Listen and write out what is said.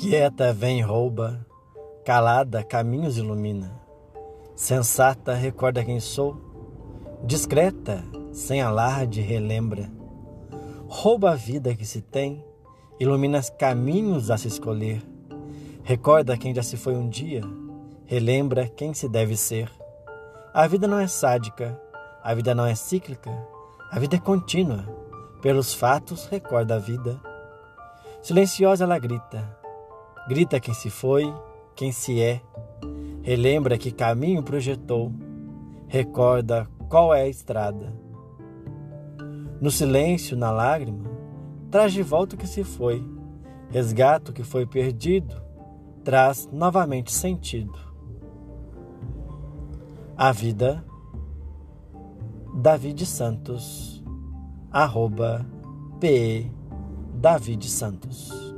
Quieta vem rouba, calada caminhos ilumina. Sensata recorda quem sou, discreta, sem alarde relembra. Rouba a vida que se tem, ilumina caminhos a se escolher. Recorda quem já se foi um dia, relembra quem se deve ser. A vida não é sádica, a vida não é cíclica, a vida é contínua. Pelos fatos recorda a vida. Silenciosa ela grita, Grita quem se foi, quem se é. Relembra que caminho projetou. Recorda qual é a estrada. No silêncio, na lágrima, traz de volta o que se foi. Resgata o que foi perdido, traz novamente sentido. A vida, David Santos, arroba P. David Santos.